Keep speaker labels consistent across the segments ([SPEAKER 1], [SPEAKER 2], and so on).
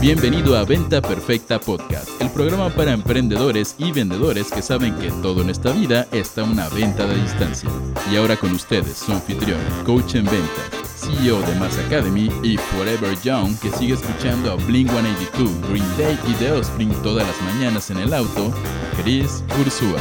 [SPEAKER 1] Bienvenido a Venta Perfecta Podcast, el programa para emprendedores y vendedores que saben que todo en esta vida está una venta de distancia. Y ahora con ustedes, su anfitrión, coach en ventas, CEO de Mass Academy y Forever Young, que sigue escuchando a Blink 182, Green Day y The Offspring todas las mañanas en el auto, Chris Ursula.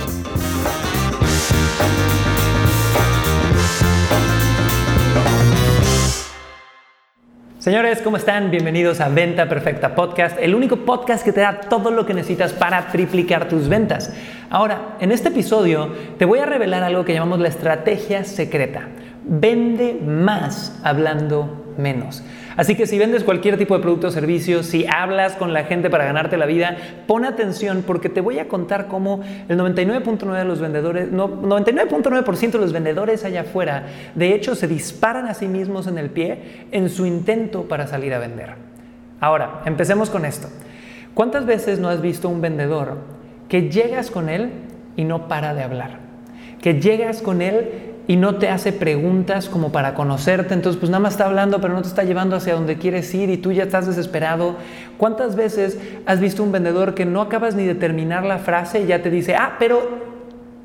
[SPEAKER 2] Señores, ¿cómo están? Bienvenidos a Venta Perfecta Podcast, el único podcast que te da todo lo que necesitas para triplicar tus ventas. Ahora, en este episodio te voy a revelar algo que llamamos la estrategia secreta. Vende más hablando menos. Así que si vendes cualquier tipo de producto o servicio, si hablas con la gente para ganarte la vida, pon atención porque te voy a contar cómo el 99.9 de los vendedores, no, 99.9% de los vendedores allá afuera, de hecho, se disparan a sí mismos en el pie en su intento para salir a vender. Ahora, empecemos con esto. ¿Cuántas veces no has visto un vendedor que llegas con él y no para de hablar? Que llegas con él y no te hace preguntas como para conocerte, entonces pues nada más está hablando pero no te está llevando hacia donde quieres ir y tú ya estás desesperado. ¿Cuántas veces has visto un vendedor que no acabas ni de terminar la frase y ya te dice, ah, pero,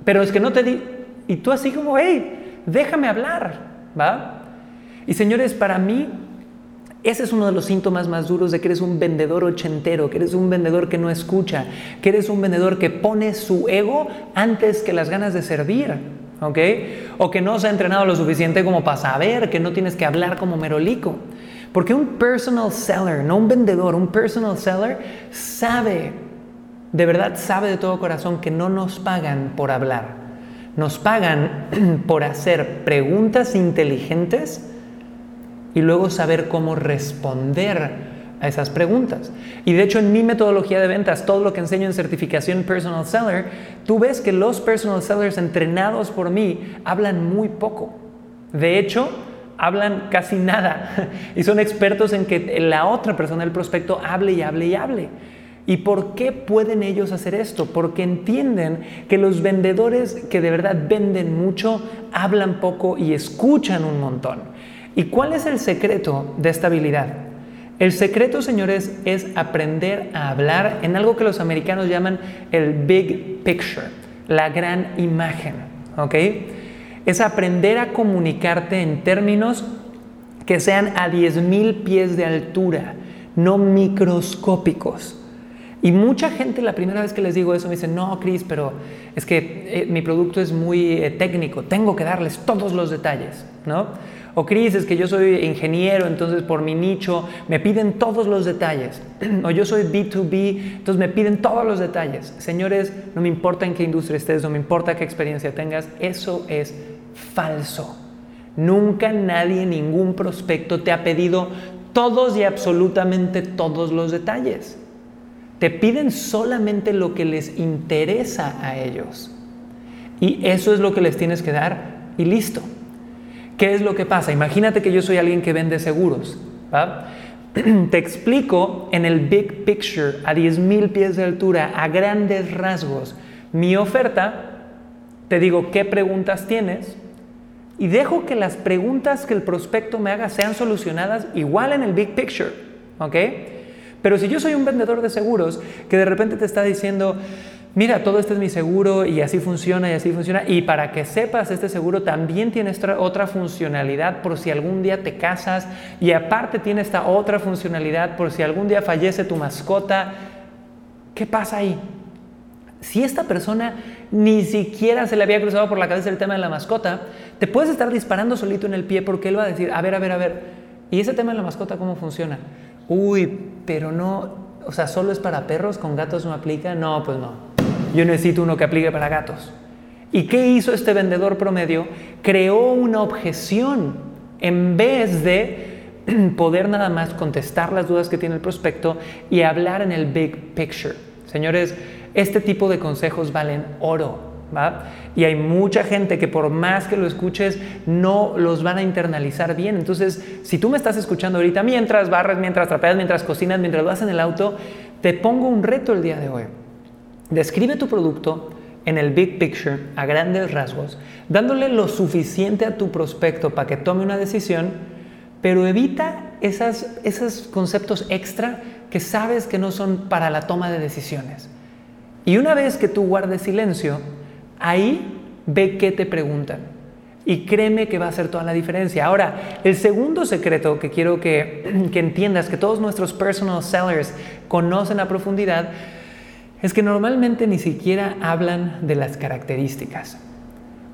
[SPEAKER 2] pero es que no te di, y tú así como, hey, déjame hablar, ¿va? Y señores, para mí ese es uno de los síntomas más duros de que eres un vendedor ochentero, que eres un vendedor que no escucha, que eres un vendedor que pone su ego antes que las ganas de servir. ¿ok? O que no se ha entrenado lo suficiente como para saber que no tienes que hablar como merolico. Porque un personal seller, no un vendedor, un personal seller sabe, de verdad sabe de todo corazón que no nos pagan por hablar. Nos pagan por hacer preguntas inteligentes y luego saber cómo responder esas preguntas. Y de hecho en mi metodología de ventas, todo lo que enseño en certificación personal seller, tú ves que los personal sellers entrenados por mí hablan muy poco. De hecho, hablan casi nada y son expertos en que la otra persona, el prospecto, hable y hable y hable. ¿Y por qué pueden ellos hacer esto? Porque entienden que los vendedores que de verdad venden mucho, hablan poco y escuchan un montón. ¿Y cuál es el secreto de esta habilidad? El secreto, señores, es aprender a hablar en algo que los americanos llaman el big picture, la gran imagen, ¿ok? Es aprender a comunicarte en términos que sean a 10.000 pies de altura, no microscópicos. Y mucha gente la primera vez que les digo eso me dice, no, Chris, pero es que eh, mi producto es muy eh, técnico, tengo que darles todos los detalles, ¿no? O Cris, es que yo soy ingeniero, entonces por mi nicho me piden todos los detalles. o yo soy B2B, entonces me piden todos los detalles. Señores, no me importa en qué industria estés, no me importa qué experiencia tengas, eso es falso. Nunca nadie, ningún prospecto te ha pedido todos y absolutamente todos los detalles. Te piden solamente lo que les interesa a ellos. Y eso es lo que les tienes que dar y listo. ¿Qué es lo que pasa? Imagínate que yo soy alguien que vende seguros. Te explico en el big picture, a 10.000 pies de altura, a grandes rasgos, mi oferta, te digo qué preguntas tienes y dejo que las preguntas que el prospecto me haga sean solucionadas igual en el big picture. ¿Ok? Pero si yo soy un vendedor de seguros que de repente te está diciendo, mira, todo este es mi seguro y así funciona y así funciona. Y para que sepas, este seguro también tiene otra funcionalidad por si algún día te casas y aparte tiene esta otra funcionalidad por si algún día fallece tu mascota. ¿Qué pasa ahí? Si esta persona ni siquiera se le había cruzado por la cabeza el tema de la mascota, te puedes estar disparando solito en el pie porque él va a decir, a ver, a ver, a ver, ¿y ese tema de la mascota cómo funciona? Uy, pero no, o sea, solo es para perros, con gatos no aplica. No, pues no yo necesito uno que aplique para gatos. ¿Y qué hizo este vendedor promedio? Creó una objeción en vez de poder nada más contestar las dudas que tiene el prospecto y hablar en el big picture. Señores, este tipo de consejos valen oro. ¿Va? Y hay mucha gente que por más que lo escuches, no los van a internalizar bien. Entonces, si tú me estás escuchando ahorita, mientras barras, mientras trapeas, mientras cocinas, mientras vas en el auto, te pongo un reto el día de hoy. Describe tu producto en el big picture a grandes rasgos, dándole lo suficiente a tu prospecto para que tome una decisión, pero evita esas, esos conceptos extra que sabes que no son para la toma de decisiones. Y una vez que tú guardes silencio, ahí ve qué te preguntan. Y créeme que va a hacer toda la diferencia. Ahora, el segundo secreto que quiero que, que entiendas, que todos nuestros personal sellers conocen a profundidad, es que normalmente ni siquiera hablan de las características.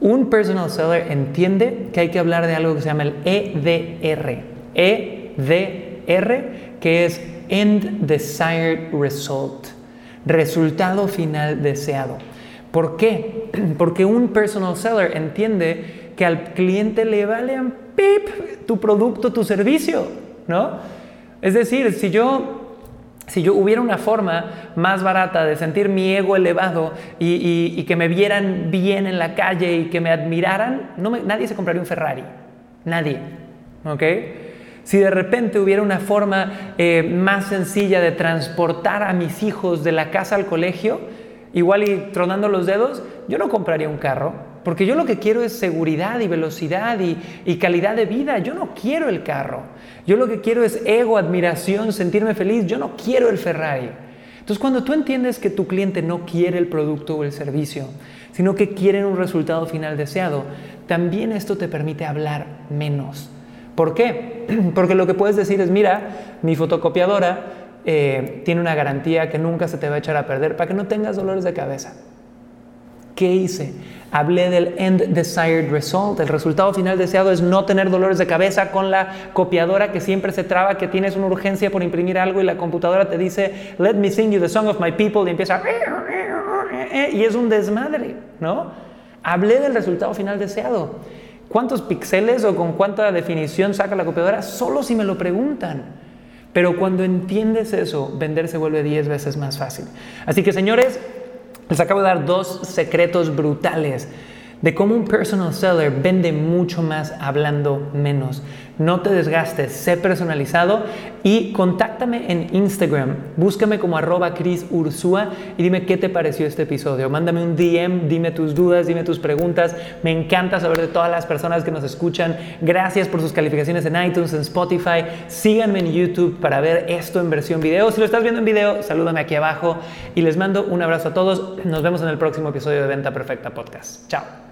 [SPEAKER 2] Un personal seller entiende que hay que hablar de algo que se llama el EDR. EDR, que es End Desired Result. Resultado final deseado. ¿Por qué? Porque un personal seller entiende que al cliente le vale pip tu producto, tu servicio, ¿no? Es decir, si yo si yo hubiera una forma más barata de sentir mi ego elevado y, que me vieran bien en la calle y que me admiraran, nadie se compraría un Ferrari. Nadie. ¿Ok? Si de repente hubiera una forma eh, más sencilla de transportar a mis hijos de la casa al colegio, igual y tronando los dedos, yo no compraría un carro porque yo lo que quiero es seguridad y velocidad y, calidad de vida. Yo no quiero el carro. Yo lo que quiero es ego, admiración, sentirme feliz. Yo no quiero el Ferrari. Entonces cuando tú entiendes que tu cliente no quiere el producto o el servicio, sino que quiere un resultado final deseado, también esto te permite hablar menos. ¿Por qué? Porque lo que puedes decir es, mira, mi fotocopiadora eh, tiene una garantía que nunca se te va a echar a perder para que no tengas dolores de cabeza. ¿Qué hice? Hablé del end desired result. El resultado final deseado es no tener dolores de cabeza con la copiadora que siempre se traba, que tienes una urgencia por imprimir algo y la computadora te dice, let me sing you the song of my people y empieza y es un desmadre, ¿no? Hablé del resultado final deseado. ¿Cuántos píxeles o con cuánta definición saca la copiadora? Solo si me lo preguntan. Pero cuando entiendes eso, vender se vuelve 10 veces más fácil. Así que señores, les acabo de dar dos secretos brutales de cómo un personal seller vende mucho más hablando menos. No te desgastes, sé personalizado y contáctame en Instagram. Búscame como arroba Cris y dime qué te pareció este episodio. Mándame un DM, dime tus dudas, dime tus preguntas. Me encanta saber de todas las personas que nos escuchan. Gracias por sus calificaciones en iTunes, en Spotify. Síganme en YouTube para ver esto en versión video. Si lo estás viendo en video, salúdame aquí abajo y les mando un abrazo a todos. Nos vemos en el próximo episodio de Venta Perfecta Podcast. Chao.